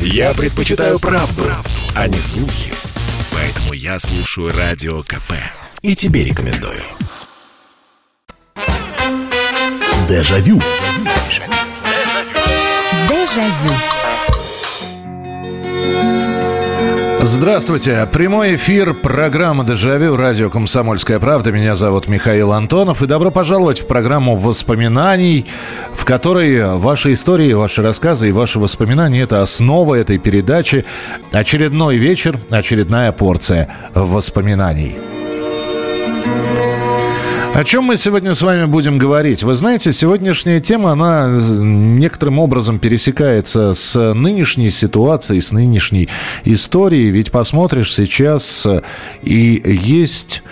Я предпочитаю правду, правду, а не слухи. Поэтому я слушаю Радио КП. И тебе рекомендую. Дежавю. Дежавю. Здравствуйте. Прямой эфир программы «Дежавю» радио «Комсомольская правда». Меня зовут Михаил Антонов. И добро пожаловать в программу воспоминаний, в которой ваши истории, ваши рассказы и ваши воспоминания – это основа этой передачи. Очередной вечер, очередная порция воспоминаний. О чем мы сегодня с вами будем говорить? Вы знаете, сегодняшняя тема, она некоторым образом пересекается с нынешней ситуацией, с нынешней историей. Ведь посмотришь сейчас, и есть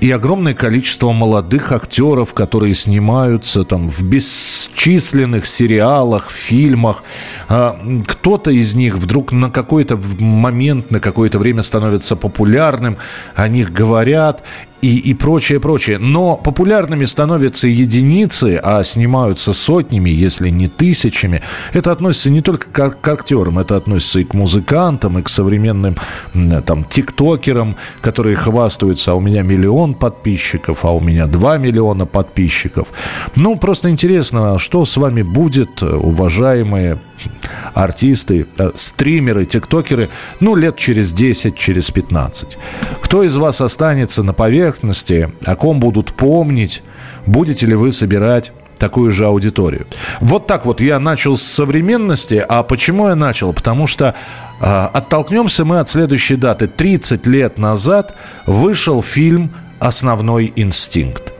и огромное количество молодых актеров, которые снимаются там в бесчисленных сериалах, фильмах. А, кто-то из них вдруг на какой-то момент, на какое-то время становится популярным, о них говорят и, и прочее, прочее. Но популярными становятся единицы, а снимаются сотнями, если не тысячами. Это относится не только к, к актерам, это относится и к музыкантам, и к современным там тиктокерам, которые хвастаются, а у меня миллион подписчиков, а у меня два миллиона подписчиков. Ну, просто интересно, что с вами будет, уважаемые артисты, э, стримеры, тиктокеры, ну, лет через 10, через 15. Кто из вас останется на поверхности, о ком будут помнить, будете ли вы собирать такую же аудиторию. Вот так вот я начал с современности. А почему я начал? Потому что э, оттолкнемся мы от следующей даты. 30 лет назад вышел фильм «Основной инстинкт».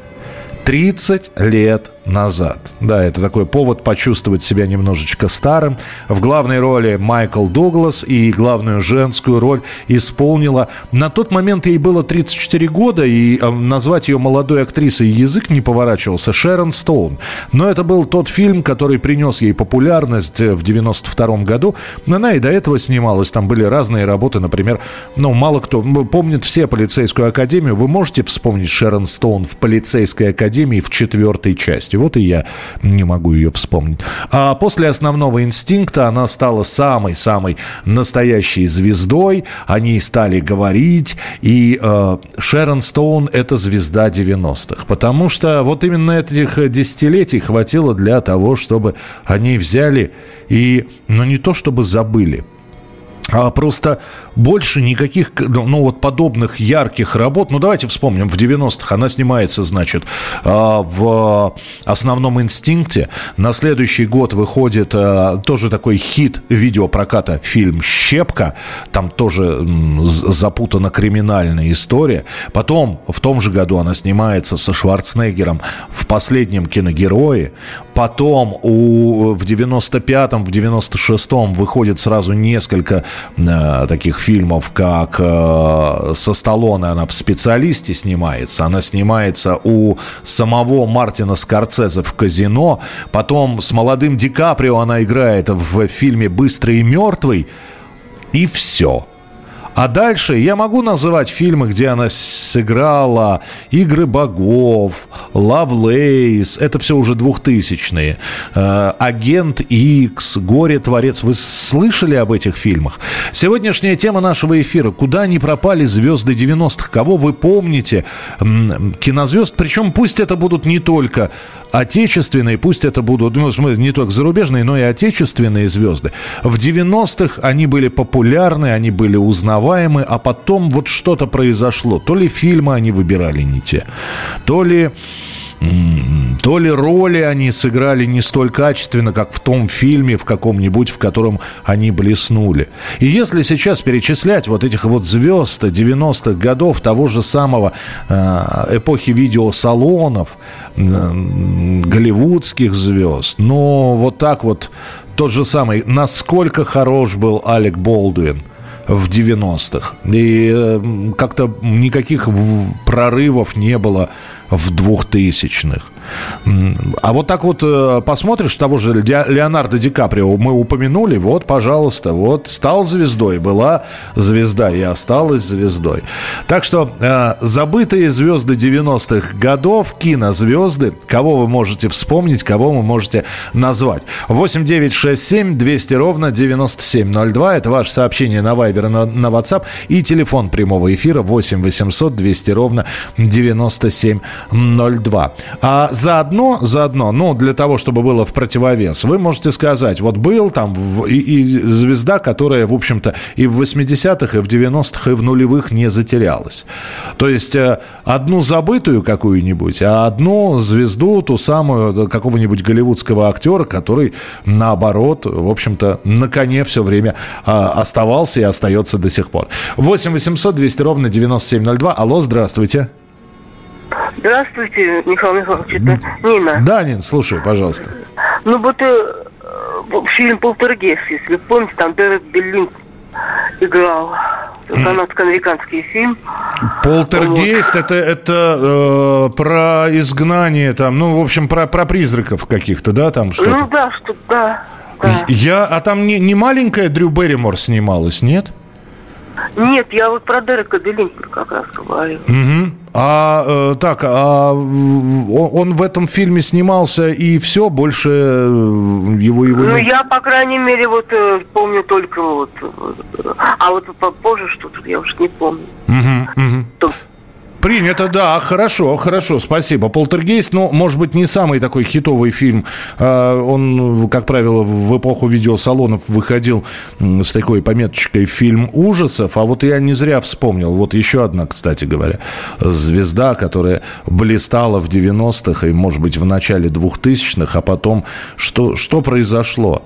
30 лет назад. Да, это такой повод почувствовать себя немножечко старым. В главной роли Майкл Дуглас и главную женскую роль исполнила. На тот момент ей было 34 года, и э, назвать ее молодой актрисой язык не поворачивался. Шерон Стоун. Но это был тот фильм, который принес ей популярность э, в 92 году. Она и до этого снималась. Там были разные работы. Например, ну, мало кто помнит все полицейскую академию. Вы можете вспомнить Шерон Стоун в полицейской академии в четвертой части? Части. Вот и я не могу ее вспомнить. А после основного инстинкта она стала самой-самой настоящей звездой. Они стали говорить. И э, Шерон Стоун – это звезда 90-х. Потому что вот именно этих десятилетий хватило для того, чтобы они взяли и, ну не то чтобы забыли, а просто больше никаких, ну, ну, вот подобных ярких работ. Ну, давайте вспомним, в 90-х она снимается, значит, а, в «Основном инстинкте». На следующий год выходит а, тоже такой хит видеопроката фильм «Щепка». Там тоже запутана криминальная история. Потом, в том же году она снимается со Шварценеггером в «Последнем киногерое». Потом у, в 95-м, в 96-м выходит сразу несколько э, таких фильмов, как э, со Сталлоне она в «Специалисте» снимается. Она снимается у самого Мартина Скорцезе в «Казино». Потом с молодым Ди Каприо она играет в фильме «Быстрый и мертвый». И все – а дальше я могу называть фильмы, где она сыграла «Игры богов», «Лавлейс», это все уже двухтысячные, э, «Агент Икс», «Горе-творец». Вы слышали об этих фильмах? Сегодняшняя тема нашего эфира «Куда они пропали звезды 90-х?» Кого вы помните? Кинозвезд, причем пусть это будут не только отечественные, пусть это будут, ну, не только зарубежные, но и отечественные звезды. В 90-х они были популярны, они были узнаваемы, а потом вот что-то произошло. То ли фильмы они выбирали не те, то ли то ли роли они сыграли не столь качественно, как в том фильме, в каком-нибудь, в котором они блеснули. И если сейчас перечислять вот этих вот звезд 90-х годов, того же самого э, эпохи видеосалонов, голливудских звезд. Но вот так вот тот же самый, насколько хорош был Алек Болдуин в 90-х. И как-то никаких прорывов не было в 2000-х. А вот так вот э, посмотришь того же Леонардо Ди Каприо, мы упомянули, вот, пожалуйста, вот, стал звездой, была звезда и осталась звездой. Так что э, забытые звезды 90-х годов, кинозвезды, кого вы можете вспомнить, кого вы можете назвать. 8 9 6 7 200 ровно 9702, это ваше сообщение на Вайбер, на, на WhatsApp и телефон прямого эфира 8 800 200 ровно 9702. А заодно, заодно, ну, для того, чтобы было в противовес, вы можете сказать, вот был там и, и звезда, которая, в общем-то, и в 80-х, и в 90-х, и в нулевых не затерялась. То есть э, одну забытую какую-нибудь, а одну звезду, ту самую какого-нибудь голливудского актера, который, наоборот, в общем-то, на коне все время а, оставался и остается до сих пор. 8 800 200 ровно 9702. Алло, здравствуйте. Здравствуйте, Михаил Михайлович, это Нина. Да, Нин, слушаю, пожалуйста. Ну вот э, фильм «Полтергейст», если помните, там Дерек Беллин играл. Канадско-американский фильм. Полтергейст вот. это, это э, про изгнание там, ну, в общем, про, про призраков каких-то, да, там что-то? Ну да, что да. да. Я, а там не, не маленькая Дрю Берримор снималась, нет? Нет, я вот про Дерека Беллинкера как раз говорю. Угу. А э, так, а он в этом фильме снимался и все, больше э, его его. Ну я по крайней мере вот э, помню только вот, а вот попозже что-то я уж не помню. Угу, угу. Принято, да, хорошо, хорошо, спасибо. «Полтергейст», ну, может быть, не самый такой хитовый фильм. А, он, как правило, в эпоху видеосалонов выходил с такой пометочкой «фильм ужасов», а вот я не зря вспомнил. Вот еще одна, кстати говоря, звезда, которая блистала в 90-х и, может быть, в начале 2000-х, а потом что, что произошло?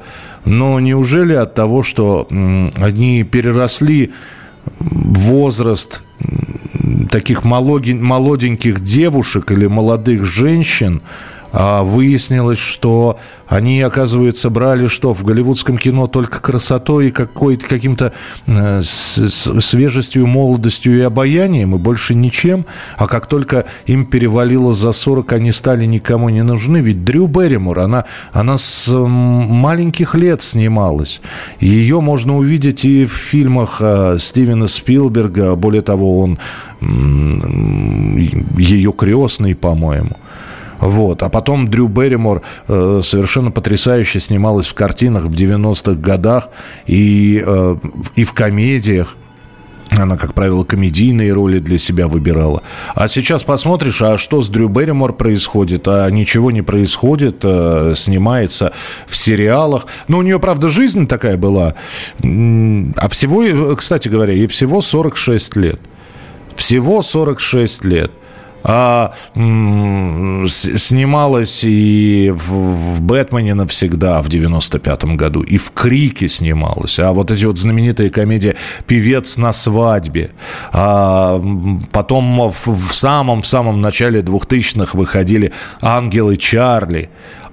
Но неужели от того, что они переросли возраст таких молоденьких девушек или молодых женщин, выяснилось, что они, оказывается, брали что в голливудском кино только красотой и каким-то э, свежестью, молодостью и обаянием, и больше ничем. А как только им перевалило за 40, они стали никому не нужны. Ведь Дрю Берримор, она, она с маленьких лет снималась. Ее можно увидеть и в фильмах э, Стивена Спилберга. Более того, он ее крестный, по-моему. Вот. А потом Дрю Берримор э, совершенно потрясающе снималась в картинах в 90-х годах и, э, и в комедиях. Она, как правило, комедийные роли для себя выбирала. А сейчас посмотришь, а что с Дрю Берримор происходит? А ничего не происходит, э, снимается в сериалах. Ну, у нее, правда, жизнь такая была. А всего, кстати говоря, ей всего 46 лет. Всего 46 лет а, снималась и в, в «Бэтмене навсегда» в 95-м году, и в «Крике» снималась. А вот эти вот знаменитые комедии «Певец на свадьбе», а, потом в, в самом-в самом начале 2000-х выходили «Ангелы Чарли»,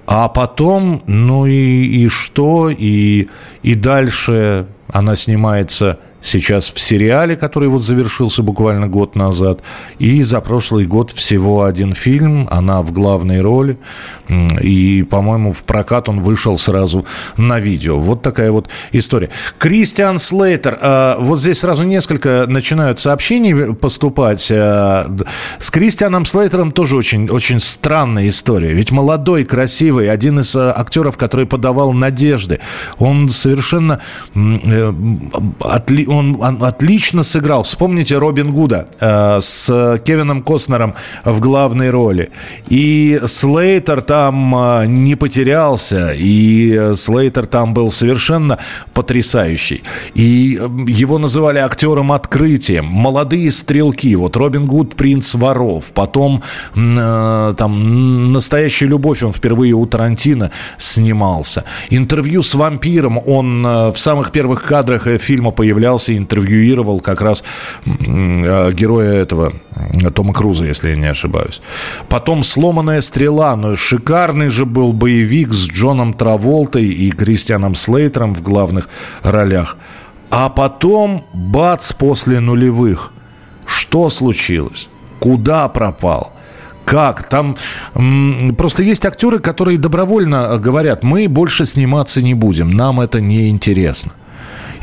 а потом, ну и, и что, и, и дальше она снимается сейчас в сериале, который вот завершился буквально год назад. И за прошлый год всего один фильм, она в главной роли. И, по-моему, в прокат он вышел сразу на видео. Вот такая вот история. Кристиан Слейтер. Э, вот здесь сразу несколько начинают сообщений поступать. Э, с Кристианом Слейтером тоже очень, очень странная история. Ведь молодой, красивый, один из э, актеров, который подавал надежды. Он совершенно отли, он, отлично сыграл. Вспомните Робин Гуда э, с Кевином Костнером в главной роли. И Слейтер там э, не потерялся, и Слейтер там был совершенно потрясающий. И э, его называли актером открытием. Молодые стрелки. Вот Робин Гуд, принц воров. Потом э, там настоящая любовь. Он впервые у Тарантино снимался. Интервью с вампиром. Он э, в самых первых кадрах фильма появлялся общался, интервьюировал как раз э, героя этого, Тома Круза, если я не ошибаюсь. Потом «Сломанная стрела», но шикарный же был боевик с Джоном Траволтой и Кристианом Слейтером в главных ролях. А потом, бац, после нулевых. Что случилось? Куда пропал? Как? Там м, просто есть актеры, которые добровольно говорят, мы больше сниматься не будем, нам это не интересно.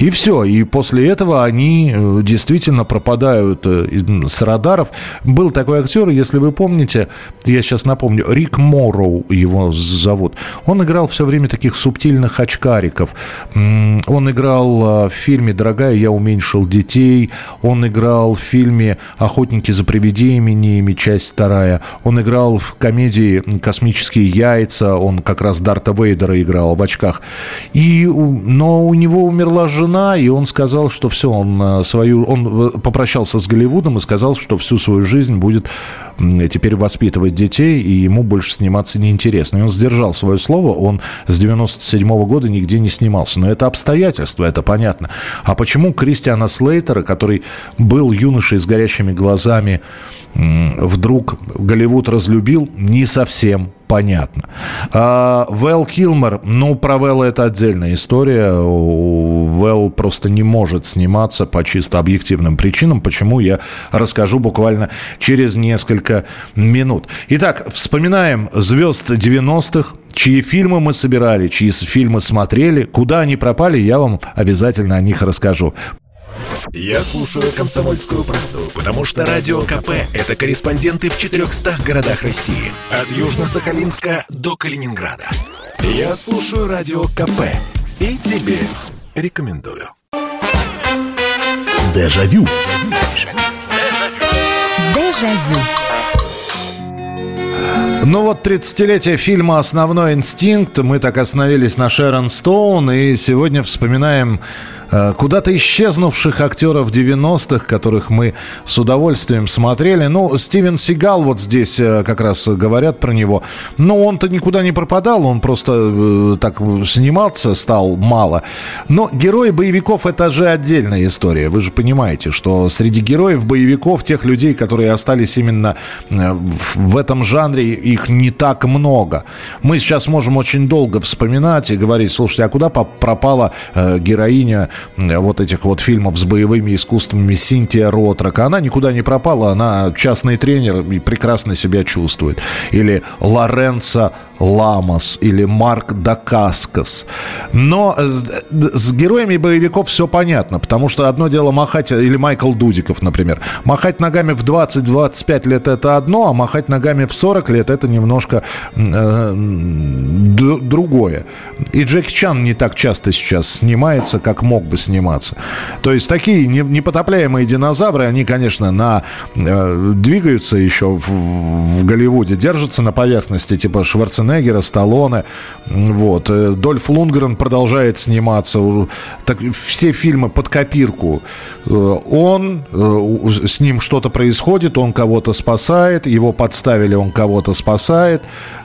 И все. И после этого они э, действительно пропадают э, с радаров. Был такой актер, если вы помните, я сейчас напомню, Рик Морроу его зовут. Он играл все время таких субтильных очкариков. Он играл э, в фильме «Дорогая, я уменьшил детей». Он играл в фильме «Охотники за привидениями», часть вторая. Он играл в комедии «Космические яйца». Он как раз Дарта Вейдера играл в очках. И, но у него умерла жена жена, и он сказал, что все, он э, свою, он э, попрощался с Голливудом и сказал, что всю свою жизнь будет теперь воспитывать детей, и ему больше сниматься неинтересно. И он сдержал свое слово, он с 97 -го года нигде не снимался. Но это обстоятельства, это понятно. А почему Кристиана Слейтера, который был юношей с горящими глазами, вдруг Голливуд разлюбил, не совсем понятно. А, Вэл Килмер, ну, про Вэлла это отдельная история. Вэл просто не может сниматься по чисто объективным причинам, почему я расскажу буквально через несколько минут. Итак, вспоминаем звезд 90-х, чьи фильмы мы собирали, чьи фильмы смотрели, куда они пропали, я вам обязательно о них расскажу. Я слушаю «Комсомольскую правду», потому что «Радио КП» — это корреспонденты в 400 городах России. От Южно-Сахалинска до Калининграда. Я слушаю «Радио КП» и тебе рекомендую. Дежавю. Дежавю. Ну вот 30-летие фильма «Основной инстинкт». Мы так остановились на Шерон Стоун и сегодня вспоминаем куда-то исчезнувших актеров 90-х, которых мы с удовольствием смотрели. Ну, Стивен Сигал вот здесь э, как раз говорят про него. Но он-то никуда не пропадал, он просто э, так сниматься стал мало. Но герои боевиков это же отдельная история. Вы же понимаете, что среди героев боевиков, тех людей, которые остались именно в этом жанре, их не так много. Мы сейчас можем очень долго вспоминать и говорить, слушайте, а куда пропала героиня вот этих вот фильмов с боевыми искусствами Синтия Ротрак. Она никуда не пропала, она частный тренер и прекрасно себя чувствует. Или Лоренцо Ламос, или Марк Дакаскас. Но с, с героями боевиков все понятно, потому что одно дело махать, или Майкл Дудиков, например. Махать ногами в 20-25 лет это одно, а махать ногами в 40 лет это немножко э, другое. И Джеки Чан не так часто сейчас снимается, как мог бы сниматься. То есть такие непотопляемые динозавры, они, конечно, на, э, двигаются еще в, в Голливуде, держатся на поверхности, типа Шварценеггера, Сталлоне. Вот. Э, Дольф Лунгрен продолжает сниматься. Так, все фильмы под копирку. Э, он, э, с ним что-то происходит, он кого-то спасает, его подставили, он кого-то спасает.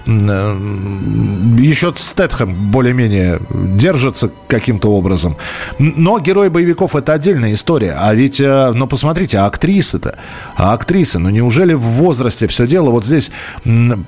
Еще Стэтхэм более-менее держится каким-то образом. Но герои боевиков это отдельная история. А ведь, ну посмотрите, а актрисы-то? А актрисы, ну неужели в возрасте все дело? Вот здесь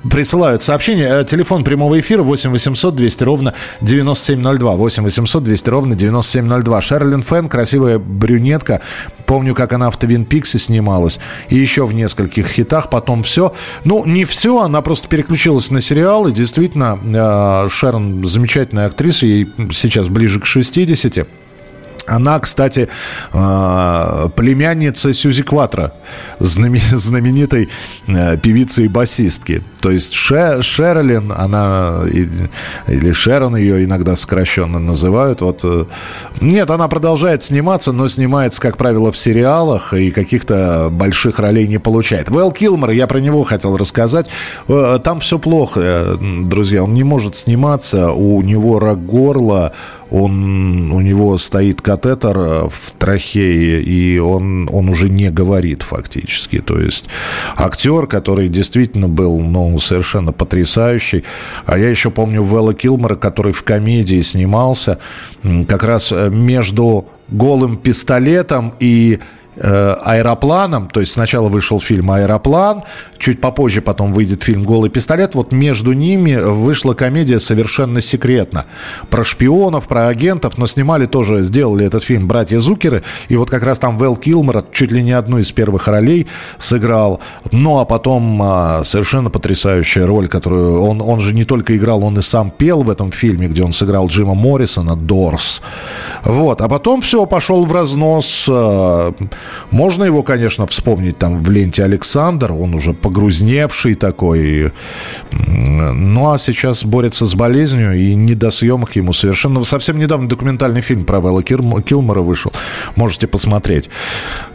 присылают сообщение. Э, телефон прямого эфира 8 800 200 ровно 9702. 8 800 200 ровно 9702. Шерлин Фэн, красивая брюнетка. Помню, как она в Твин Пиксе снималась. И еще в нескольких хитах. Потом все. Ну, не все, она просто переключилась на сериал. И действительно, э, Шерон замечательная актриса. Ей сейчас ближе к 60. Она, кстати, а, племянница Сюзи Кватра, знаменитой э, певицы и басистки. То есть Шерлин, она, или Шерон ее иногда сокращенно называют. Вот. Э, нет, она продолжает сниматься, но снимается, как правило, в сериалах и каких-то больших ролей не получает. Вэл Килмер, я про него хотел рассказать. Э, там все плохо, друзья. Он не может сниматься, у него рак горла, он, у него стоит катетер э, в трахее, и он, он уже не говорит фактически. То есть актер, который действительно был ну, совершенно потрясающий. А я еще помню Вэлла Килмера, который в комедии снимался как раз э, между голым пистолетом и аэропланом, то есть сначала вышел фильм «Аэроплан», чуть попозже потом выйдет фильм «Голый пистолет», вот между ними вышла комедия «Совершенно секретно» про шпионов, про агентов, но снимали тоже, сделали этот фильм братья Зукеры, и вот как раз там Вэл Килмор чуть ли не одну из первых ролей сыграл, ну а потом а, совершенно потрясающая роль, которую он, он же не только играл, он и сам пел в этом фильме, где он сыграл Джима Моррисона, «Дорс». Вот, а потом все, пошел в разнос, а, можно его, конечно, вспомнить там в ленте Александр, он уже погрузневший такой. Ну, а сейчас борется с болезнью, и не до съемок ему совершенно... Совсем недавно документальный фильм про Вэлла Килмора вышел. Можете посмотреть.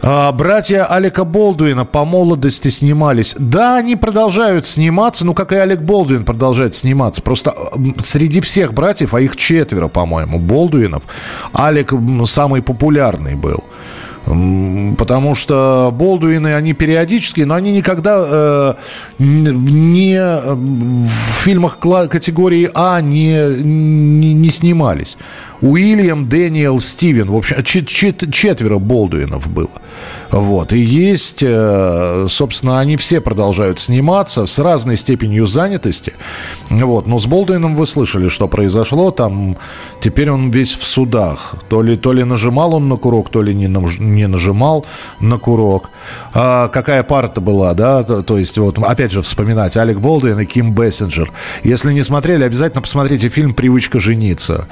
А, братья Алика Болдуина по молодости снимались. Да, они продолжают сниматься, ну, как и Алек Болдуин продолжает сниматься. Просто среди всех братьев, а их четверо, по-моему, Болдуинов, Алек самый популярный был. Потому что Болдуины, они периодически, но они никогда э, не в фильмах категории А не, не, не снимались. Уильям, Дэниел, Стивен. В общем, чет чет четверо Болдуинов было. Вот. И есть, э, собственно, они все продолжают сниматься с разной степенью занятости. Вот. Но с Болдуином вы слышали, что произошло. Там теперь он весь в судах. То ли, то ли нажимал он на курок, то ли не, не нажимал на курок. А какая пара-то была, да? То, то есть, вот, опять же, вспоминать Алек Болдуин и Ким Бессенджер. Если не смотрели, обязательно посмотрите фильм «Привычка жениться».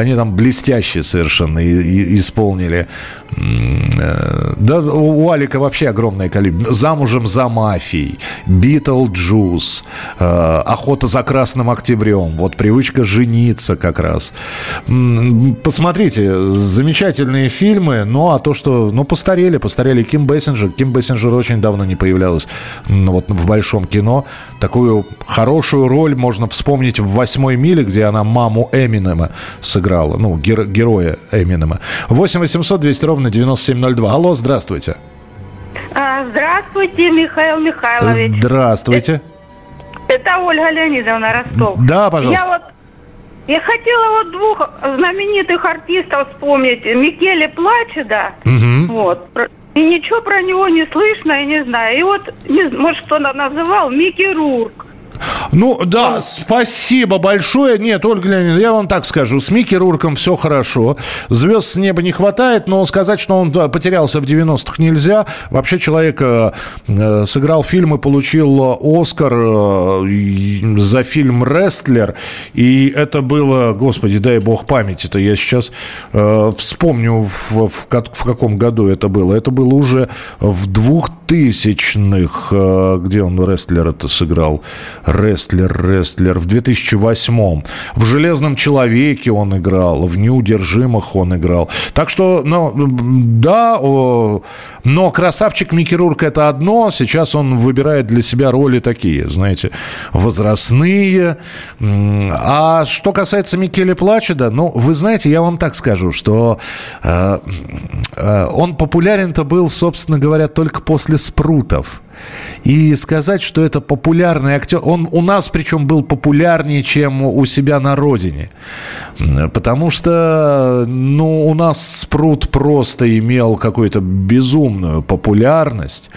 Они там блестяще совершенно исполнили. Э, да, у Алика вообще огромное количество. «Замужем за мафией», «Битлджус», э, «Охота за красным октябрем». Вот привычка жениться как раз. Посмотрите, замечательные фильмы. Ну, а то, что... Ну, постарели, постарели. Ким Бейсингер. Ким Бейсингер очень давно не появлялась ну, вот, в большом кино. Такую хорошую роль можно вспомнить в «Восьмой миле», где она маму Эминема сыграла. Ну, гер- героя Эминема. 8 800 200 ровно 9702. Алло, здравствуйте. А, здравствуйте, Михаил Михайлович. Здравствуйте. Это, это Ольга Леонидовна Ростов. Да, пожалуйста. Я вот я хотела вот двух знаменитых артистов вспомнить. Микеле Плачеда. Угу. Вот. И ничего про него не слышно, и не знаю. И вот, не, может, кто называл, Микки Рурк. Ну, да, Он... спасибо большое. Нет, Ольга Леонидовна, я вам так скажу. С Микки Рурком все хорошо. Звезд с неба не хватает, но сказать, что он потерялся в 90-х нельзя. Вообще человек э, э, сыграл фильм и получил Оскар э, за фильм «Рестлер». И это было, господи, дай бог памяти-то. Я сейчас э, вспомню, в, в, в каком году это было. Это было уже в 2000-х, э, где он «Рестлер» это сыграл. Рестлер, рестлер. В 2008-м. В «Железном человеке» он играл, в «Неудержимых» он играл. Так что, ну, да, но красавчик Микки Рурк это одно. Сейчас он выбирает для себя роли такие, знаете, возрастные. А что касается Микеле Плачеда, ну, вы знаете, я вам так скажу, что э, э, он популярен-то был, собственно говоря, только после «Спрутов». И сказать, что это популярный актер, он у нас причем был популярнее, чем у себя на родине. Потому что, ну, у нас Спрут просто имел какую-то безумную популярность.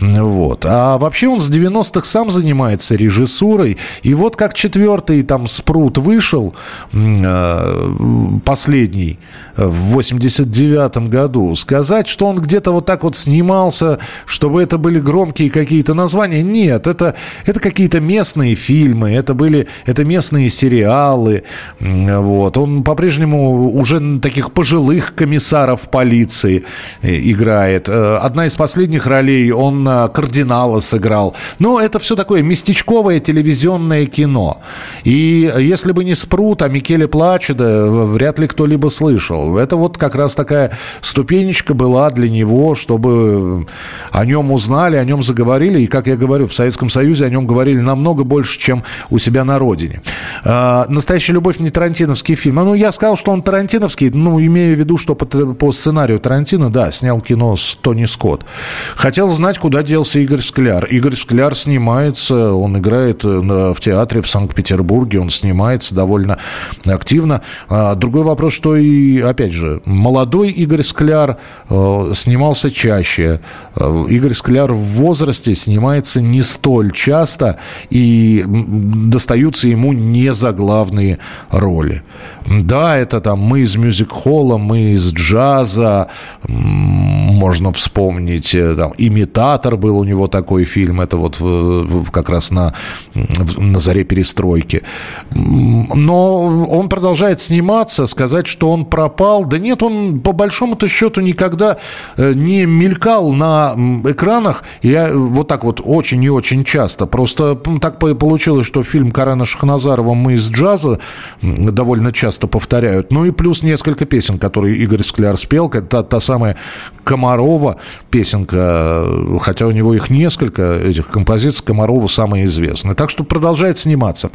Вот. А вообще он с 90-х сам занимается режиссурой. И вот как четвертый там Спрут вышел, э, последний, в 89 году, сказать, что он где-то вот так вот снимался, чтобы это были громкие какие-то названия, нет, это, это какие-то местные фильмы, это были, это местные сериалы, вот. Он по-прежнему уже таких пожилых комиссаров полиции э, играет. Э, одна из последних ролей он э, кардинала сыграл. Но это все такое местечковое телевизионное кино. И если бы не Спрут, а Микеле Плачеда, вряд ли кто-либо слышал. Это вот как раз такая ступенечка была для него, чтобы о нем узнали, о нем заговорили. Говорили, и, как я говорю, в Советском Союзе о нем говорили намного больше, чем у себя на родине. А, «Настоящая любовь» не тарантиновский фильм. А, ну, я сказал, что он тарантиновский, ну, имея в виду, что по, по сценарию Тарантино, да, снял кино с Тони Скотт. Хотел знать, куда делся Игорь Скляр. Игорь Скляр снимается, он играет э, в театре в Санкт-Петербурге, он снимается довольно активно. А, другой вопрос, что и, опять же, молодой Игорь Скляр э, снимался чаще. Э, Игорь Скляр в возрасте снимается не столь часто, и достаются ему не заглавные роли. Да, это там мы из мюзик-холла, мы из джаза, можно вспомнить, э, там, «Имитатор» был у него такой фильм, это вот как раз на, на заре перестройки. Но он продолжает сниматься, сказать, что он пропал, да нет, он по большому-то счету никогда э, не мелькал на экранах, я вот так вот очень и очень часто, просто так получилось, что фильм Карена Шахназарова «Мы из джаза» довольно часто повторяют, ну и плюс несколько песен, которые Игорь Скляр спел, та, та самая Комарова песенка, хотя у него их несколько, этих композиций, Комарова самая известная. Так что продолжает сниматься.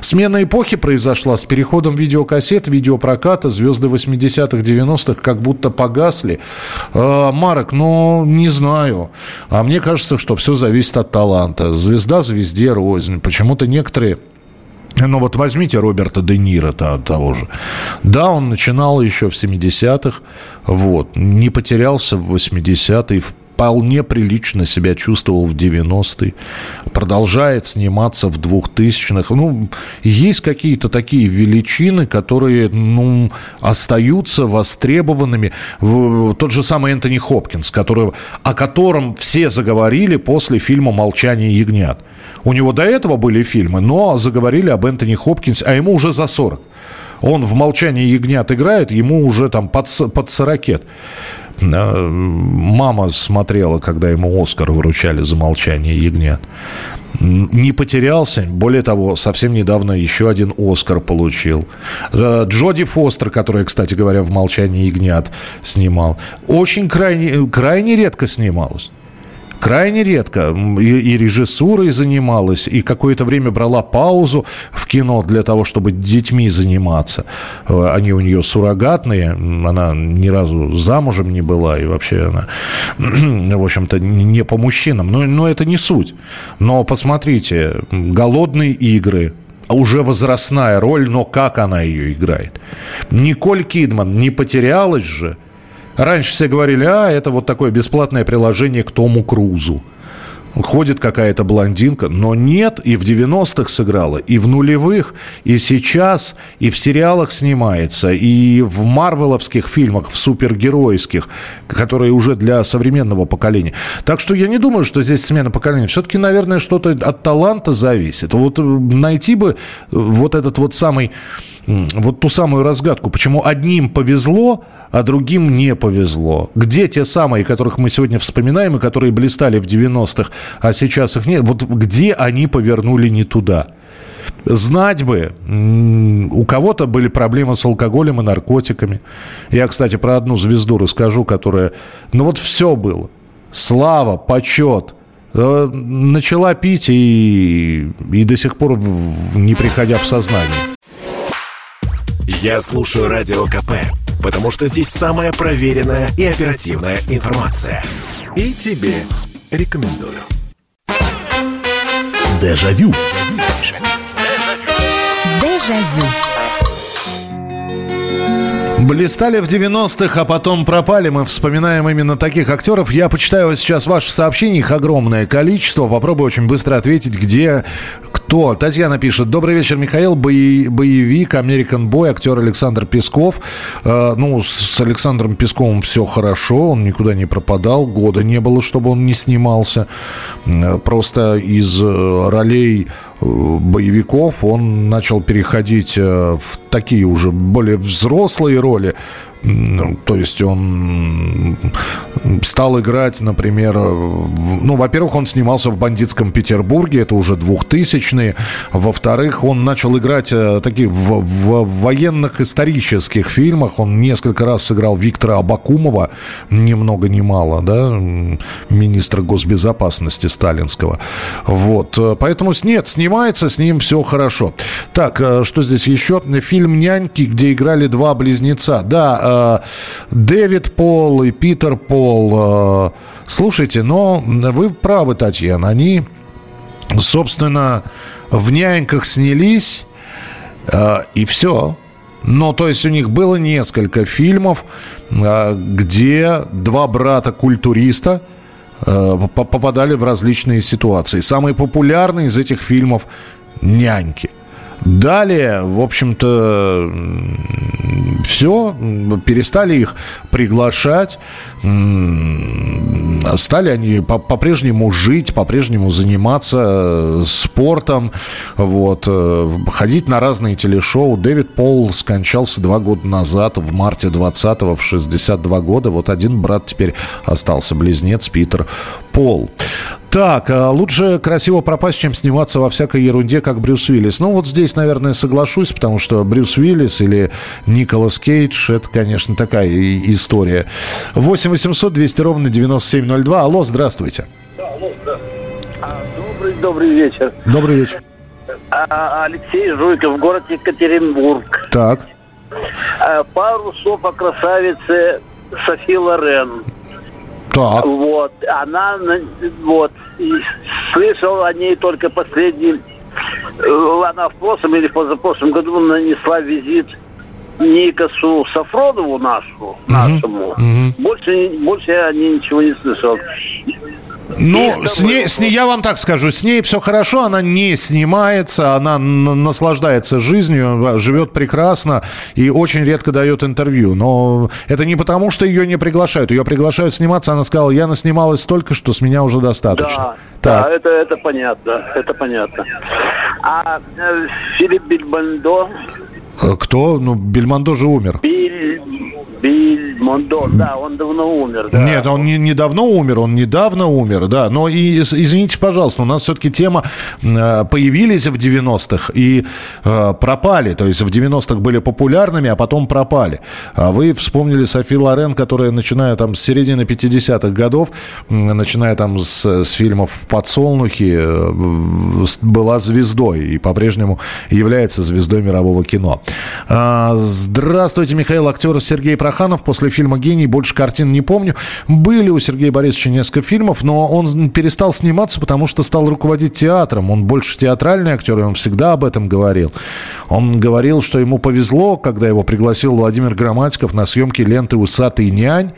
Смена эпохи произошла с переходом видеокассет, видеопроката, звезды 80-х, 90-х как будто погасли. А, Марок, ну, не знаю. А мне кажется, что все зависит от таланта. Звезда звезде рознь. Почему-то некоторые ну вот возьмите Роберта Де Ниро того же. Да, он начинал еще в 70-х, вот, не потерялся в 80-е, вполне прилично себя чувствовал в 90-е, продолжает сниматься в 2000-х. Ну, есть какие-то такие величины, которые, ну, остаются востребованными. Тот же самый Энтони Хопкинс, который, о котором все заговорили после фильма «Молчание ягнят». У него до этого были фильмы, но заговорили об Энтони Хопкинсе, а ему уже за 40. Он в «Молчании ягнят» играет, ему уже там под, под 40. Мама смотрела, когда ему Оскар вручали за «Молчание ягнят». Не потерялся. Более того, совсем недавно еще один Оскар получил. Э, Джоди Фостер, которая, кстати говоря, в «Молчании ягнят» снимал, очень крайне, крайне редко снималась крайне редко. И, и режиссурой занималась, и какое-то время брала паузу в кино для того, чтобы детьми заниматься. Э, они у нее суррогатные, она ни разу замужем не была, и вообще она, в общем-то, не по мужчинам. Но, но это не суть. Но посмотрите, «Голодные игры», уже возрастная роль, но как она ее играет. Николь Кидман не потерялась же – Раньше все говорили, а, это вот такое бесплатное приложение к Тому Крузу. Ходит какая-то блондинка, но нет, и в 90-х сыграла, и в нулевых, и сейчас, и в сериалах снимается, и в марвеловских фильмах, в супергеройских, которые уже для современного поколения. Так что я не думаю, что здесь смена поколения. Все-таки, наверное, что-то от таланта зависит. Вот э, найти бы вот этот вот самый вот ту самую разгадку, почему одним повезло, а другим не повезло. Где те самые, которых мы сегодня вспоминаем, и которые блистали в 90-х, а сейчас их нет? Вот где они повернули не туда? Знать бы, у кого-то были проблемы с алкоголем и наркотиками. Я, кстати, про одну звезду расскажу, которая... Ну вот все было. Слава, почет. Э, начала пить и, и до сих пор не приходя в сознание. Я слушаю Радио КП, потому что здесь самая проверенная и оперативная информация. И тебе рекомендую. Дежавю. Дежавю. Блистали в 90-х, а потом пропали. Мы вспоминаем именно таких актеров. Я почитаю сейчас ваши сообщения, их огромное количество. Попробую очень быстро ответить, где кто. Татьяна пишет. Добрый вечер, Михаил. Боевик, American Boy, актер Александр Песков. Э, ну, с Александром Песковым все хорошо. Он никуда не пропадал. Года не было, чтобы он не снимался. Э, просто из э, ролей боевиков он начал переходить в такие уже более взрослые роли То есть он стал играть, например, в, ну, во-первых, он снимался в «Бандитском Петербурге», это уже 2000-е. Во-вторых, он начал играть э, такие в, в, военных исторических фильмах. Он несколько раз сыграл Виктора Абакумова, ни много ни мало, да, министра госбезопасности сталинского. Вот, поэтому нет, снимается, с ним все хорошо. Так, э, что здесь еще? Фильм «Няньки», где играли два близнеца. Да, э, Дэвид Пол и Питер Пол. Э, слушайте, но вы правы, Татьяна, они, собственно, в «Няньках» снялись, и все. Ну, то есть у них было несколько фильмов, где два брата-культуриста попадали в различные ситуации. Самый популярный из этих фильмов «Няньки». Далее, в общем-то, все, перестали их приглашать, стали они по-прежнему жить, по-прежнему заниматься э, спортом, вот, э, ходить на разные телешоу. Дэвид Пол скончался два года назад, в марте 20-го, в 62 года. Вот один брат теперь остался, близнец Питер Пол. Так, а лучше красиво пропасть, чем сниматься во всякой ерунде, как Брюс Уиллис. Ну, вот здесь, наверное, соглашусь, потому что Брюс Уиллис или Николас Кейдж, это, конечно, такая история. 8 800 200 ровно 9702. Алло, здравствуйте. Добрый, добрый вечер. Добрый вечер. А, Алексей Жуйков, город Екатеринбург. Так. А, пару слов о красавице Софи Лорен. Так. Вот, она, вот, и слышал о ней только последний, э, она в прошлом или позапрошлом году нанесла визит Никасу Сафронову нашу, нашему. Угу. Больше, больше я ничего не слышал. Ну, с ней, с ней, я вам так скажу, с ней все хорошо, она не снимается, она наслаждается жизнью, живет прекрасно и очень редко дает интервью. Но это не потому, что ее не приглашают. Ее приглашают сниматься, она сказала, я наснималась столько, что с меня уже достаточно. Да, да это, это понятно, это понятно. А э, Филипп Бильбандо... Э, кто? Ну, Бельмондо же умер. Биль... Бильмондо, да, он давно умер. Да. Нет, он не, не давно умер, он недавно умер, да. Но и, извините, пожалуйста, у нас все-таки тема э, появились в 90-х и э, пропали. То есть в 90-х были популярными, а потом пропали. А вы вспомнили Софи Лорен, которая, начиная там с середины 50-х годов, начиная там с, с фильмов «Подсолнухи», была звездой и по-прежнему является звездой мирового кино. А, здравствуйте, Михаил, актер Сергей Проханов после фильма «Гений». Больше картин не помню. Были у Сергея Борисовича несколько фильмов, но он перестал сниматься, потому что стал руководить театром. Он больше театральный актер, и он всегда об этом говорил. Он говорил, что ему повезло, когда его пригласил Владимир Грамматиков на съемки ленты «Усатый нянь».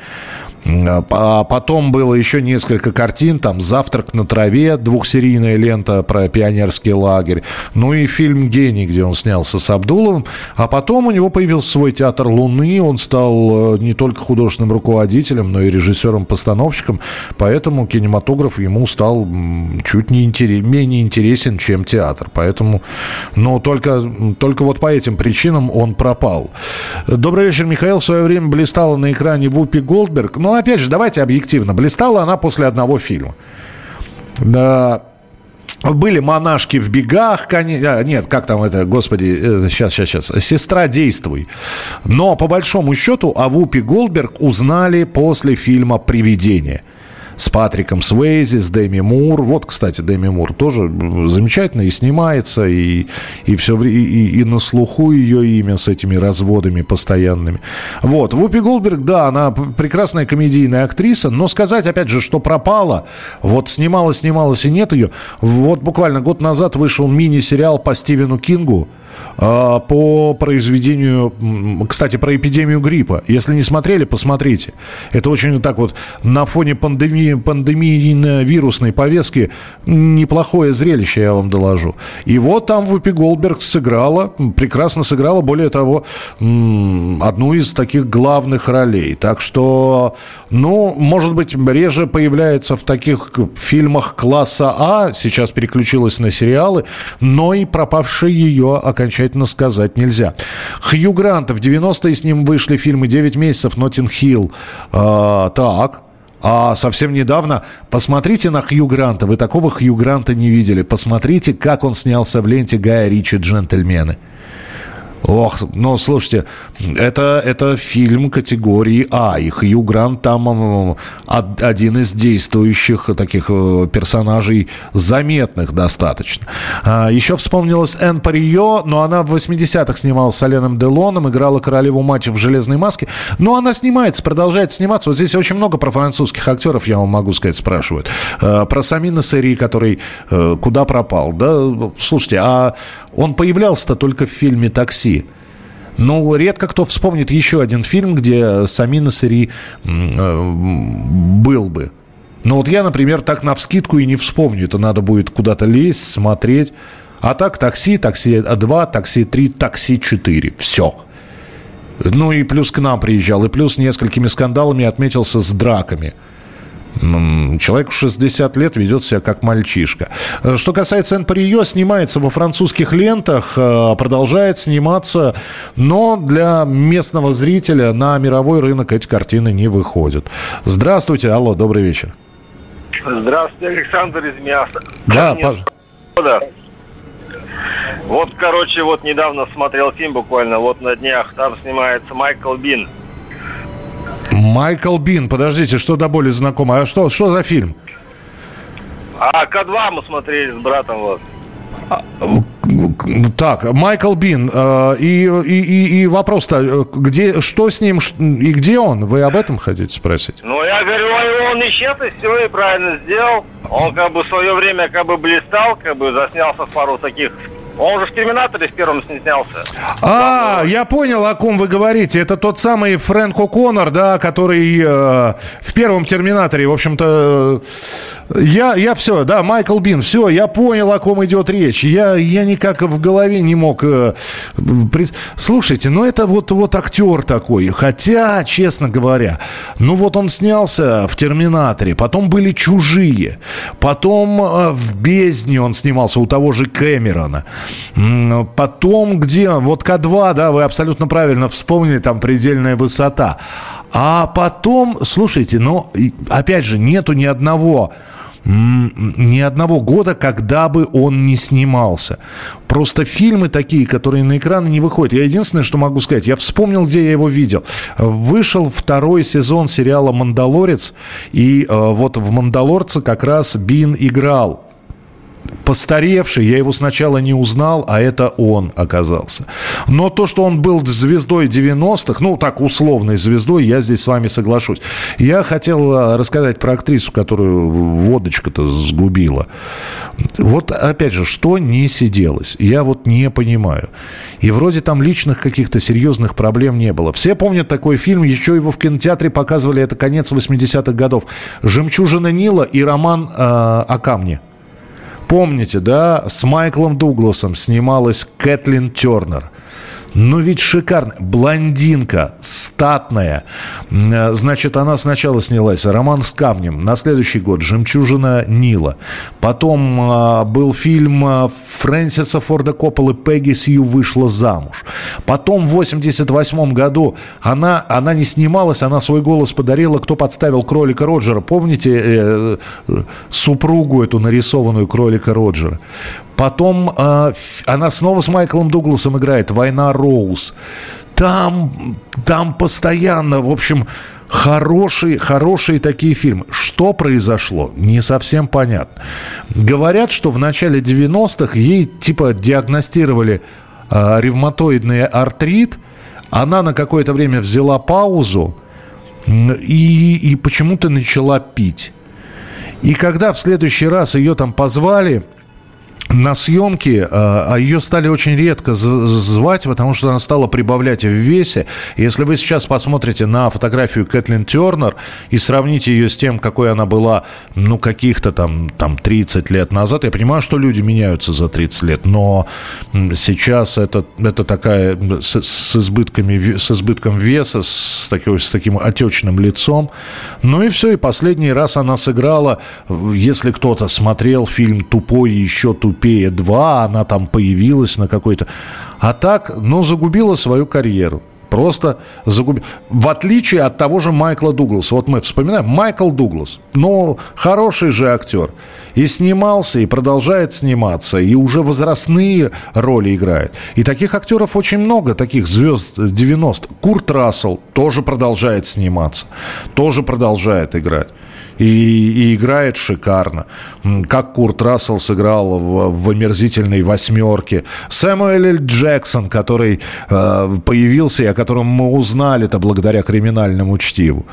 А потом было еще несколько картин, там «Завтрак на траве», двухсерийная лента про пионерский лагерь, ну и фильм «Гений», где он снялся с Абдуловым. А потом у него появился свой театр «Луны», он стал э, не только художественным руководителем, но и режиссером-постановщиком, поэтому кинематограф ему стал чуть не интерес, менее интересен, чем театр. Поэтому, но только, только вот по этим причинам он пропал. Добрый вечер, Михаил. В свое время блистала на экране Вупи Голдберг, но опять же, давайте объективно. Блистала она после одного фильма. Да, были монашки в бегах, а, нет, как там это, господи, сейчас, сейчас, сейчас, сестра действуй. Но по большому счету о Вупи Голдберг узнали после фильма «Привидение» с Патриком Свейзи, с Дэми Мур. Вот, кстати, Дэми Мур тоже замечательно и снимается, и, и, все, и, и на слуху ее имя с этими разводами постоянными. Вот. Вупи Голдберг, да, она прекрасная комедийная актриса, но сказать, опять же, что пропала, вот снималась, снималась и нет ее. Вот буквально год назад вышел мини-сериал по Стивену Кингу, по произведению, кстати, про эпидемию гриппа. Если не смотрели, посмотрите. Это очень так вот на фоне пандемии, пандемии вирусной повестки неплохое зрелище, я вам доложу. И вот там Вупи Голдберг сыграла, прекрасно сыграла, более того, одну из таких главных ролей. Так что, ну, может быть, реже появляется в таких фильмах класса А, сейчас переключилась на сериалы, но и пропавший ее окончательно окончательно сказать нельзя. Хью Грант, в 90-е с ним вышли фильмы «9 месяцев», «Ноттинг Хилл». А, так, а совсем недавно, посмотрите на Хью Гранта, вы такого Хью Гранта не видели. Посмотрите, как он снялся в ленте Гая Ричи «Джентльмены». Ох, ну, слушайте, это, это фильм категории А, и Хью Грант там один из действующих таких э, персонажей, заметных достаточно. А, еще вспомнилась Энн Парио, но она в 80-х снималась с Оленом Делоном, играла королеву мать в «Железной маске», но она снимается, продолжает сниматься. Вот здесь очень много про французских актеров, я вам могу сказать, спрашивают. А, про Самина Сери, который э, куда пропал, да? Слушайте, а он появлялся-то только в фильме «Такси». Ну, редко кто вспомнит еще один фильм, где Самина Сери э, был бы. Но вот я, например, так на вскидку и не вспомню. Это надо будет куда-то лезть, смотреть. А так такси, такси 2, такси 3, такси 4. Все. Ну и плюс к нам приезжал, и плюс несколькими скандалами отметился с драками. Человеку 60 лет ведет себя как мальчишка. Э, что касается Энпарио, снимается во французских лентах, э, продолжает сниматься, но для местного зрителя на мировой рынок эти картины не выходят. Здравствуйте, алло, добрый вечер. Здравствуйте, Александр из Мяса. Да, пожалуйста. Вот, короче, вот недавно смотрел фильм буквально, вот на днях, там снимается Майкл Бин. Майкл Бин, подождите, что до боли знакомо. А что, что за фильм? А К2 мы смотрели с братом вот. А, так, Майкл Бин. Э, и, и, и, вопрос-то, где, что с ним и где он? Вы об этом хотите спросить? Ну, я говорю, он исчез и все, и правильно сделал. Он как бы в свое время как бы блистал, как бы заснялся в пару таких он уже в «Терминаторе» в первом снялся. А, я понял, о ком вы говорите. Это тот самый Фрэнк О'Коннор, да, который э, в первом «Терминаторе», в общем-то... Э, я, я все, да, Майкл Бин, все, я понял, о ком идет речь. Я, я никак в голове не мог... Э, при... Слушайте, ну это вот, вот актер такой. Хотя, честно говоря, ну вот он снялся в «Терминаторе», потом были «Чужие», потом э, в «Бездне» он снимался у того же Кэмерона. Потом где? Вот К2, да, вы абсолютно правильно вспомнили, там предельная высота. А потом, слушайте, ну, опять же, нету ни одного ни одного года, когда бы он не снимался. Просто фильмы такие, которые на экраны не выходят. Я единственное, что могу сказать, я вспомнил, где я его видел. Вышел второй сезон сериала «Мандалорец», и э, вот в «Мандалорце» как раз Бин играл постаревший, я его сначала не узнал, а это он оказался. Но то, что он был звездой 90-х, ну, так, условной звездой, я здесь с вами соглашусь. Я хотел а, рассказать про актрису, которую водочка-то сгубила. Вот, опять же, что не сиделось? Я вот не понимаю. И вроде там личных каких-то серьезных проблем не было. Все помнят такой фильм, еще его в кинотеатре показывали, это конец 80-х годов. «Жемчужина Нила» и роман э, о камне. Помните, да, с Майклом Дугласом снималась Кэтлин Тернер. Ну ведь шикарно. Блондинка, статная. Э, значит, она сначала снялась «Роман с камнем». На следующий год «Жемчужина Нила». Потом а, был фильм а, Фрэнсиса Форда Копполы «Пегги Сью вышла замуж». Потом в 88 году она, она не снималась, она свой голос подарила «Кто подставил кролика Роджера». Помните э, э, супругу эту нарисованную кролика Роджера? Потом э, она снова с Майклом Дугласом играет «Война Роуз». Там, там постоянно, в общем, хорошие, хорошие такие фильмы. Что произошло, не совсем понятно. Говорят, что в начале 90-х ей типа диагностировали э, ревматоидный артрит. Она на какое-то время взяла паузу и, и почему-то начала пить. И когда в следующий раз ее там позвали на съемки, а, а ее стали очень редко звать, потому что она стала прибавлять в весе. Если вы сейчас посмотрите на фотографию Кэтлин Тернер и сравните ее с тем, какой она была, ну, каких-то там, там 30 лет назад, я понимаю, что люди меняются за 30 лет, но сейчас это, это такая с, с, избытками, с избытком веса, с, такой, с таким отечным лицом. Ну и все, и последний раз она сыграла, если кто-то смотрел фильм «Тупой еще тупее», тупее 2», она там появилась на какой-то... А так, ну, загубила свою карьеру. Просто загубил. В отличие от того же Майкла Дугласа. Вот мы вспоминаем, Майкл Дуглас. Ну, хороший же актер. И снимался, и продолжает сниматься, и уже возрастные роли играет. И таких актеров очень много, таких звезд 90. Курт Рассел тоже продолжает сниматься, тоже продолжает играть и, и играет шикарно. Как Курт Рассел сыграл в, в омерзительной восьмерке. Сэмюэл Л. Джексон, который э, появился и о котором мы узнали это благодаря криминальному чтиву.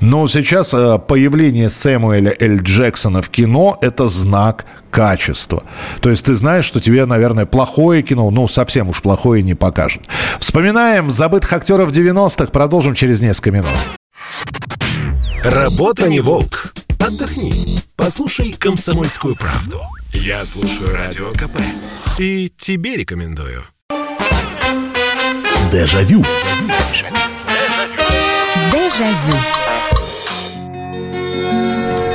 Но сейчас э, появление Сэмюэля Л. Джексона в кино – это знак качества. То есть ты знаешь, что тебе, наверное, плохое кино, ну, совсем уж плохое не покажет. Вспоминаем забытых актеров 90-х. Продолжим через несколько минут. Работа не волк. Отдохни. Послушай комсомольскую правду. Я слушаю радио КП. И тебе рекомендую. Дежавю. Дежавю.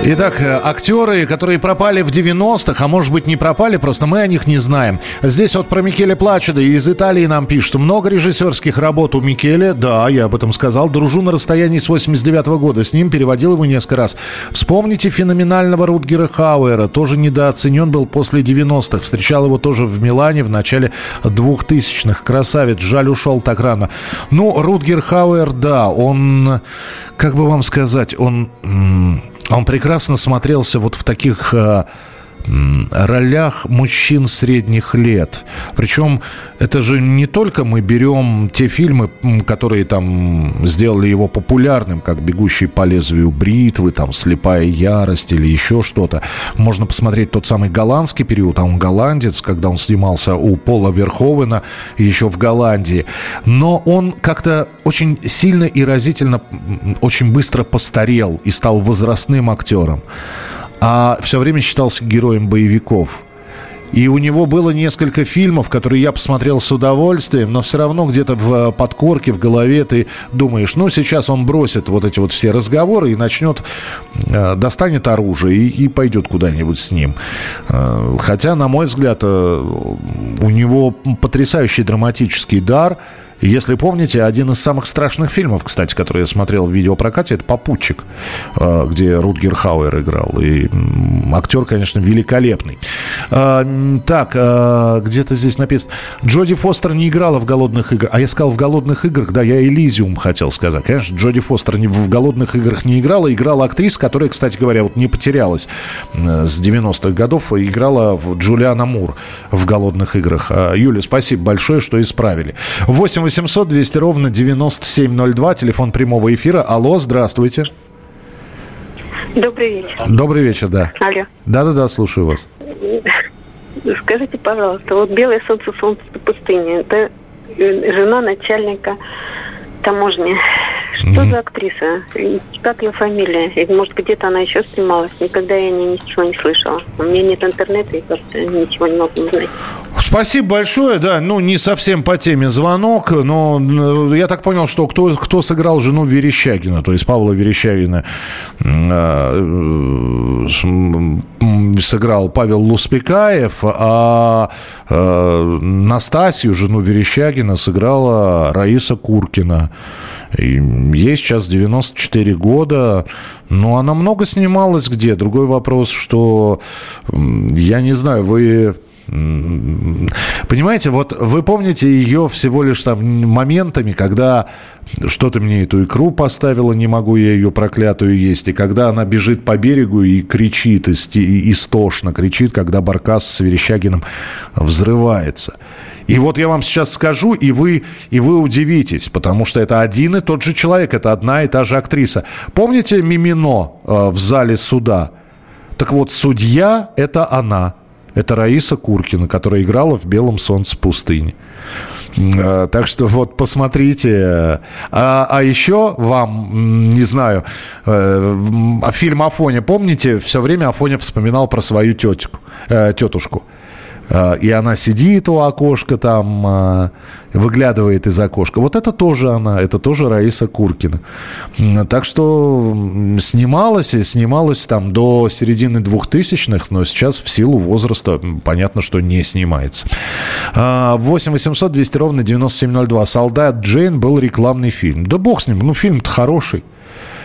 Итак, э, актеры, которые пропали в 90-х, а может быть не пропали, просто мы о них не знаем. Здесь вот про Микеле Плачеда из Италии нам пишут. Много режиссерских работ у Микеле, да, я об этом сказал. Дружу на расстоянии с 89 -го года, с ним переводил его несколько раз. Вспомните феноменального Рутгера Хауэра, тоже недооценен был после 90-х. Встречал его тоже в Милане в начале 2000-х. Красавец, жаль, ушел так рано. Ну, Рутгер Хауэр, да, он, как бы вам сказать, он он прекрасно смотрелся вот в таких э, ролях мужчин средних лет. Причем это же не только мы берем те фильмы, которые там сделали его популярным, как «Бегущий по лезвию бритвы», там «Слепая ярость» или еще что-то. Можно посмотреть тот самый голландский период, а он голландец, когда он снимался у Пола Верховена еще в Голландии. Но он как-то очень сильно и разительно, очень быстро постарел и стал возрастным актером а все время считался героем боевиков. И у него было несколько фильмов, которые я посмотрел с удовольствием, но все равно где-то в э, подкорке, в голове ты думаешь, ну, сейчас он бросит вот эти вот все разговоры и начнет, э, достанет оружие и, и пойдет куда-нибудь с ним. Э, хотя, на мой взгляд, у него потрясающий драматический дар – если помните, один из самых страшных фильмов, кстати, который я смотрел в видеопрокате, это «Попутчик», э, где Рутгер Хауэр играл. И актер, конечно, великолепный. Э, так, э, где-то здесь написано. Джоди Фостер не играла в «Голодных играх». А я сказал в «Голодных играх», да, я «Элизиум» хотел сказать. Конечно, Джоди Фостер в «Голодных играх» не играла. Играла актриса, которая, кстати говоря, вот не потерялась с 90-х годов. Играла в Джулиана Мур в «Голодных играх». Юля, спасибо большое, что исправили. 8 800 200 ровно 9702, телефон прямого эфира. Алло, здравствуйте. Добрый вечер. Добрый вечер, да. Алло. Да-да-да, слушаю вас. Скажите, пожалуйста, вот «Белое солнце, солнце пустыни» – это э, жена начальника таможни. Что mm-hmm. за актриса? Как ее фамилия? И, может, где-то она еще снималась? Никогда я ни, ничего не слышала. У меня нет интернета, и просто ничего не могу узнать. Спасибо большое, да, ну не совсем по теме звонок, но я так понял, что кто, кто сыграл жену Верещагина, то есть Павла Верещагина э, сыграл Павел Луспекаев, а э, Настасью, жену Верещагина, сыграла Раиса Куркина. Ей сейчас 94 года, но она много снималась где. Другой вопрос, что я не знаю, вы Понимаете, вот вы помните ее всего лишь там моментами, когда что-то мне эту икру поставила, не могу я ее проклятую есть. И когда она бежит по берегу и кричит, истошно кричит, когда Баркас с Верещагиным взрывается. И вот я вам сейчас скажу, и вы, и вы удивитесь, потому что это один и тот же человек, это одна и та же актриса. Помните Мимино э, в зале суда? Так вот, судья – это она – это Раиса Куркина, которая играла в «Белом солнце пустыни». А, так что вот посмотрите. А, а еще вам, не знаю, э, фильм Афоня, помните, все время Афоня вспоминал про свою тетку, э, тетушку. Э, и она сидит у окошка там, э, выглядывает из окошка. Вот это тоже она, это тоже Раиса Куркина. Так что снималась и снималась там до середины двухтысячных, но сейчас в силу возраста понятно, что не снимается. 8 800 200 ровно 9702. «Солдат Джейн» был рекламный фильм. Да бог с ним, ну фильм-то хороший.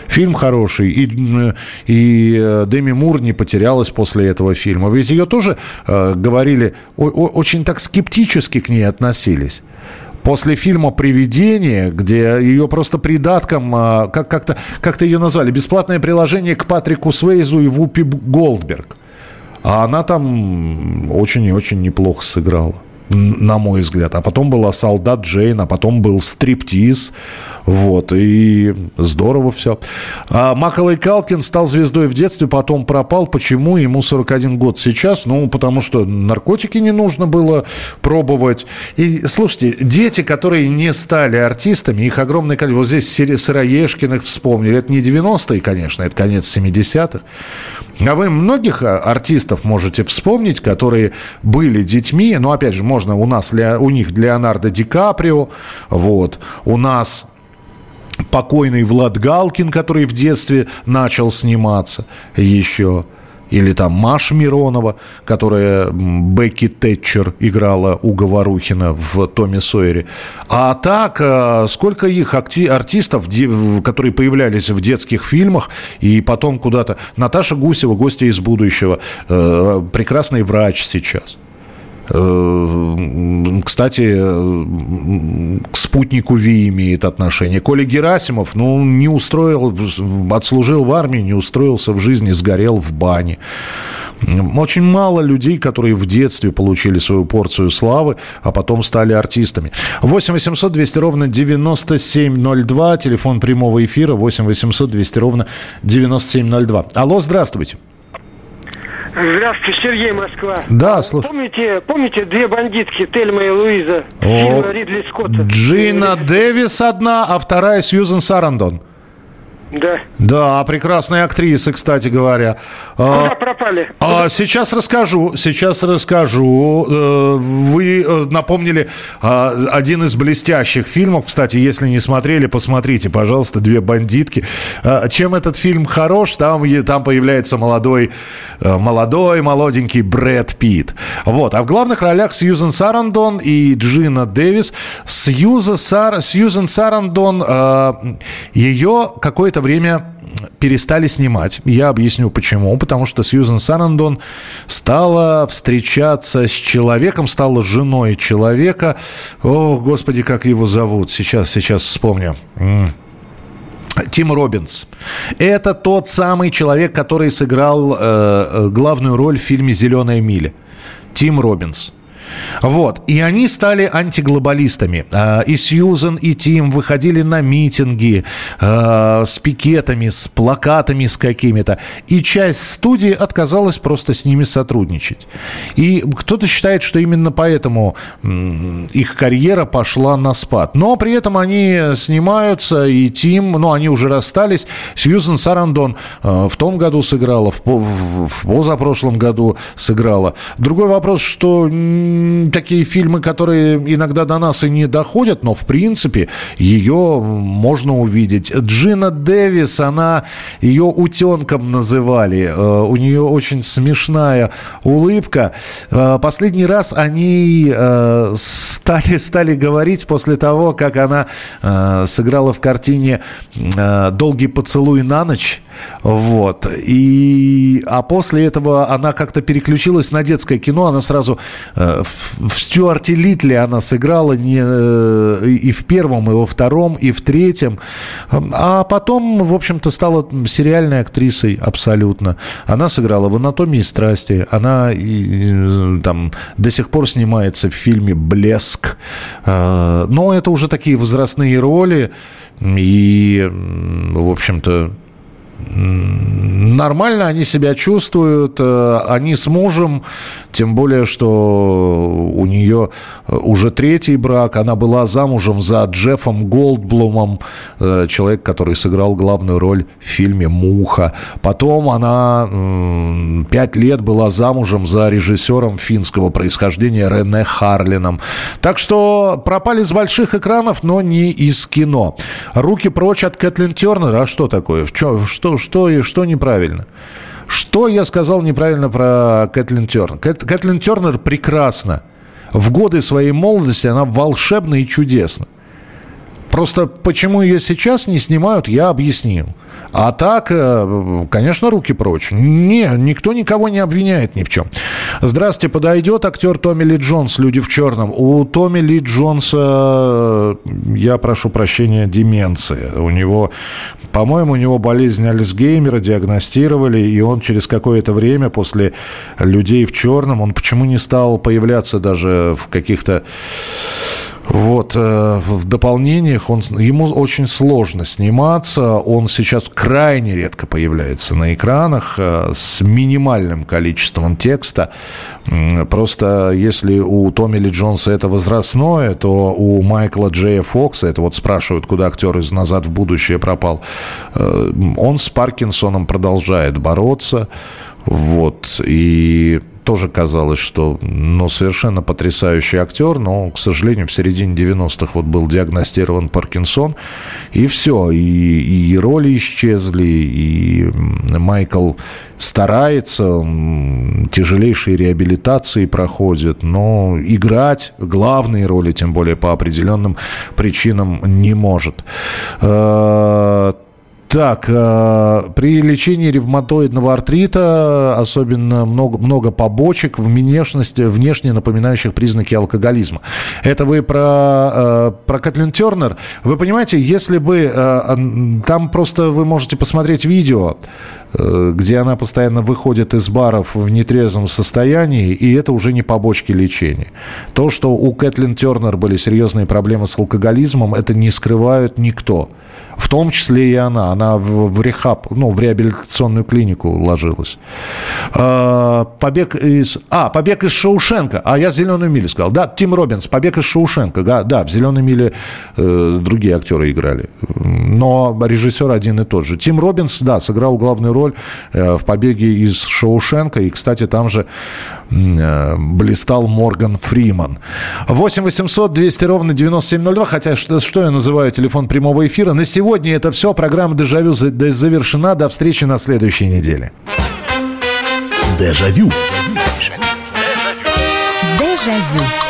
Фильм хороший, и, и э, Деми Мур не потерялась после этого фильма. Ведь ее тоже э, говорили, о, о, очень так скептически к ней относились после фильма «Привидение», где ее просто придатком, а, как, как-то, как-то ее назвали, бесплатное приложение к Патрику Свейзу и Вупи Голдберг. А она там очень и очень неплохо сыграла на мой взгляд. А потом была «Солдат Джейн», а потом был «Стриптиз». Вот, и здорово все. А Макалей Калкин стал звездой в детстве, потом пропал. Почему? Ему 41 год сейчас. Ну, потому что наркотики не нужно было пробовать. И, слушайте, дети, которые не стали артистами, их огромное количество. Вот здесь Сыроежкиных вспомнили. Это не 90-е, конечно, это конец 70-х. А вы многих а, артистов можете вспомнить, которые были детьми. Но, опять же, можно у нас, у них Леонардо Ди Каприо, вот, у нас покойный Влад Галкин, который в детстве начал сниматься еще. Или там Маша Миронова, которая Бекки Тэтчер играла у Говорухина в Томе Сойере. А так, э, сколько их артистов, которые появлялись в детских фильмах и потом куда-то... Наташа Гусева, гостья из будущего, э, прекрасный врач сейчас – кстати, к спутнику Ви имеет отношение. Коля Герасимов, ну, не устроил, отслужил в армии, не устроился в жизни, сгорел в бане. Очень мало людей, которые в детстве получили свою порцию славы, а потом стали артистами. 8 800 200 ровно 9702, телефон прямого эфира 8 800 200 ровно 9702. Алло, здравствуйте. Здравствуйте, Сергей Москва. Да, слушай. Помните, помните две бандитки, Тельма и Луиза? О, Ридли Скотта. Джина Дэвис одна, а вторая Сьюзен Сарандон. Да. Да, прекрасная актриса, кстати говоря. А, Куда пропали? А, сейчас расскажу, сейчас расскажу. Э, вы э, напомнили а, один из блестящих фильмов. Кстати, если не смотрели, посмотрите, пожалуйста, «Две бандитки». А, чем этот фильм хорош? Там, там появляется молодой, э, молодой, молоденький Брэд Питт. Вот. А в главных ролях Сьюзен Сарандон и Джина Дэвис. Сьюза Сар, Сьюзен Сарандон, ее какой-то это время перестали снимать. Я объясню почему. Потому что Сьюзен Сарандон стала встречаться с человеком, стала женой человека. О, господи, как его зовут. Сейчас, сейчас вспомню. Тим Робинс. Это тот самый человек, который сыграл э, э главную роль в фильме «Зеленая миля». Тим Робинс. Вот. И они стали антиглобалистами. А, и Сьюзен, и Тим выходили на митинги а, с пикетами, с плакатами с какими-то. И часть студии отказалась просто с ними сотрудничать. И кто-то считает, что именно поэтому их карьера пошла на спад. Но при этом они снимаются, и Тим, ну, они уже расстались. Сьюзен Сарандон а, в том году сыграла, в, позапрошлом году сыграла. Другой вопрос, что такие фильмы, которые иногда до нас и не доходят, но в принципе ее можно увидеть. Джина Дэвис, она ее утенком называли. Э, у нее очень смешная улыбка. Э, последний раз они э, стали, стали говорить после того, как она сыграла в картине «Долгий поцелуй на ночь». Вот. И, а после этого она как-то переключилась на детское кино. Она сразу в, Стюарте Литли она сыграла не, э, и в первом, и во втором, и в третьем. А потом, в общем-то, стала сериальной актрисой абсолютно. Она сыграла в «Анатомии страсти». Она и, там до сих пор снимается в фильме «Блеск». Э, но это уже такие возрастные роли. И, в общем-то, нормально они себя чувствуют. Э, они с мужем, тем более, что у нее уже третий брак. Она была замужем за Джеффом Голдблумом, человек, который сыграл главную роль в фильме «Муха». Потом она пять лет была замужем за режиссером финского происхождения Рене Харлином. Так что пропали с больших экранов, но не из кино. Руки прочь от Кэтлин Тернер. А что такое? Что, что, что, что неправильно? Что я сказал неправильно про Кэтлин Тернер? Кэт, Кэтлин Тернер прекрасна. В годы своей молодости она волшебна и чудесна. Просто почему ее сейчас не снимают, я объяснил. А так, э, конечно, руки прочь. Не, никто никого не обвиняет ни в чем. Здравствуйте, подойдет актер Томми Ли Джонс, «Люди в черном». У Томми Ли Джонса, я прошу прощения, деменция. У него, по-моему, у него болезнь Альцгеймера диагностировали, и он через какое-то время после «Людей в черном», он почему не стал появляться даже в каких-то вот, э, в дополнениях он, ему очень сложно сниматься. Он сейчас крайне редко появляется на экранах э, с минимальным количеством текста. Просто если у Томми Ли Джонса это возрастное, то у Майкла Джея Фокса, это вот спрашивают, куда актер из «Назад в будущее» пропал, э, он с Паркинсоном продолжает бороться. Вот, и тоже казалось, что ну, совершенно потрясающий актер, но, к сожалению, в середине 90-х вот был диагностирован Паркинсон, и все, и, и роли исчезли, и Майкл старается, тяжелейшие реабилитации проходит, но играть главные роли, тем более по определенным причинам, не может. Так, э, при лечении ревматоидного артрита особенно много, много побочек внешности, внешне напоминающих признаки алкоголизма. Это вы про, э, про Кэтлин Тернер. Вы понимаете, если бы... Э, там просто вы можете посмотреть видео, где она постоянно выходит из баров в нетрезвом состоянии, и это уже не побочки лечения. То, что у Кэтлин Тернер были серьезные проблемы с алкоголизмом, это не скрывают никто в том числе и она. Она в, в рехаб, ну, в реабилитационную клинику ложилась. А, побег из... А, побег из Шоушенка. А я «Зеленую милю» сказал. Да, Тим Робинс, побег из Шоушенка. Да, да в «Зеленой миле» э, другие актеры играли. Но режиссер один и тот же. Тим Робинс, да, сыграл главную роль э, в побеге из Шоушенка. И, кстати, там же э, блистал Морган Фриман. 8 800 200 ровно 9702. Хотя, что, что я называю телефон прямого эфира? На сегодня сегодня это все. Программа «Дежавю» завершена. До встречи на следующей неделе. Дежавю. Дежавю.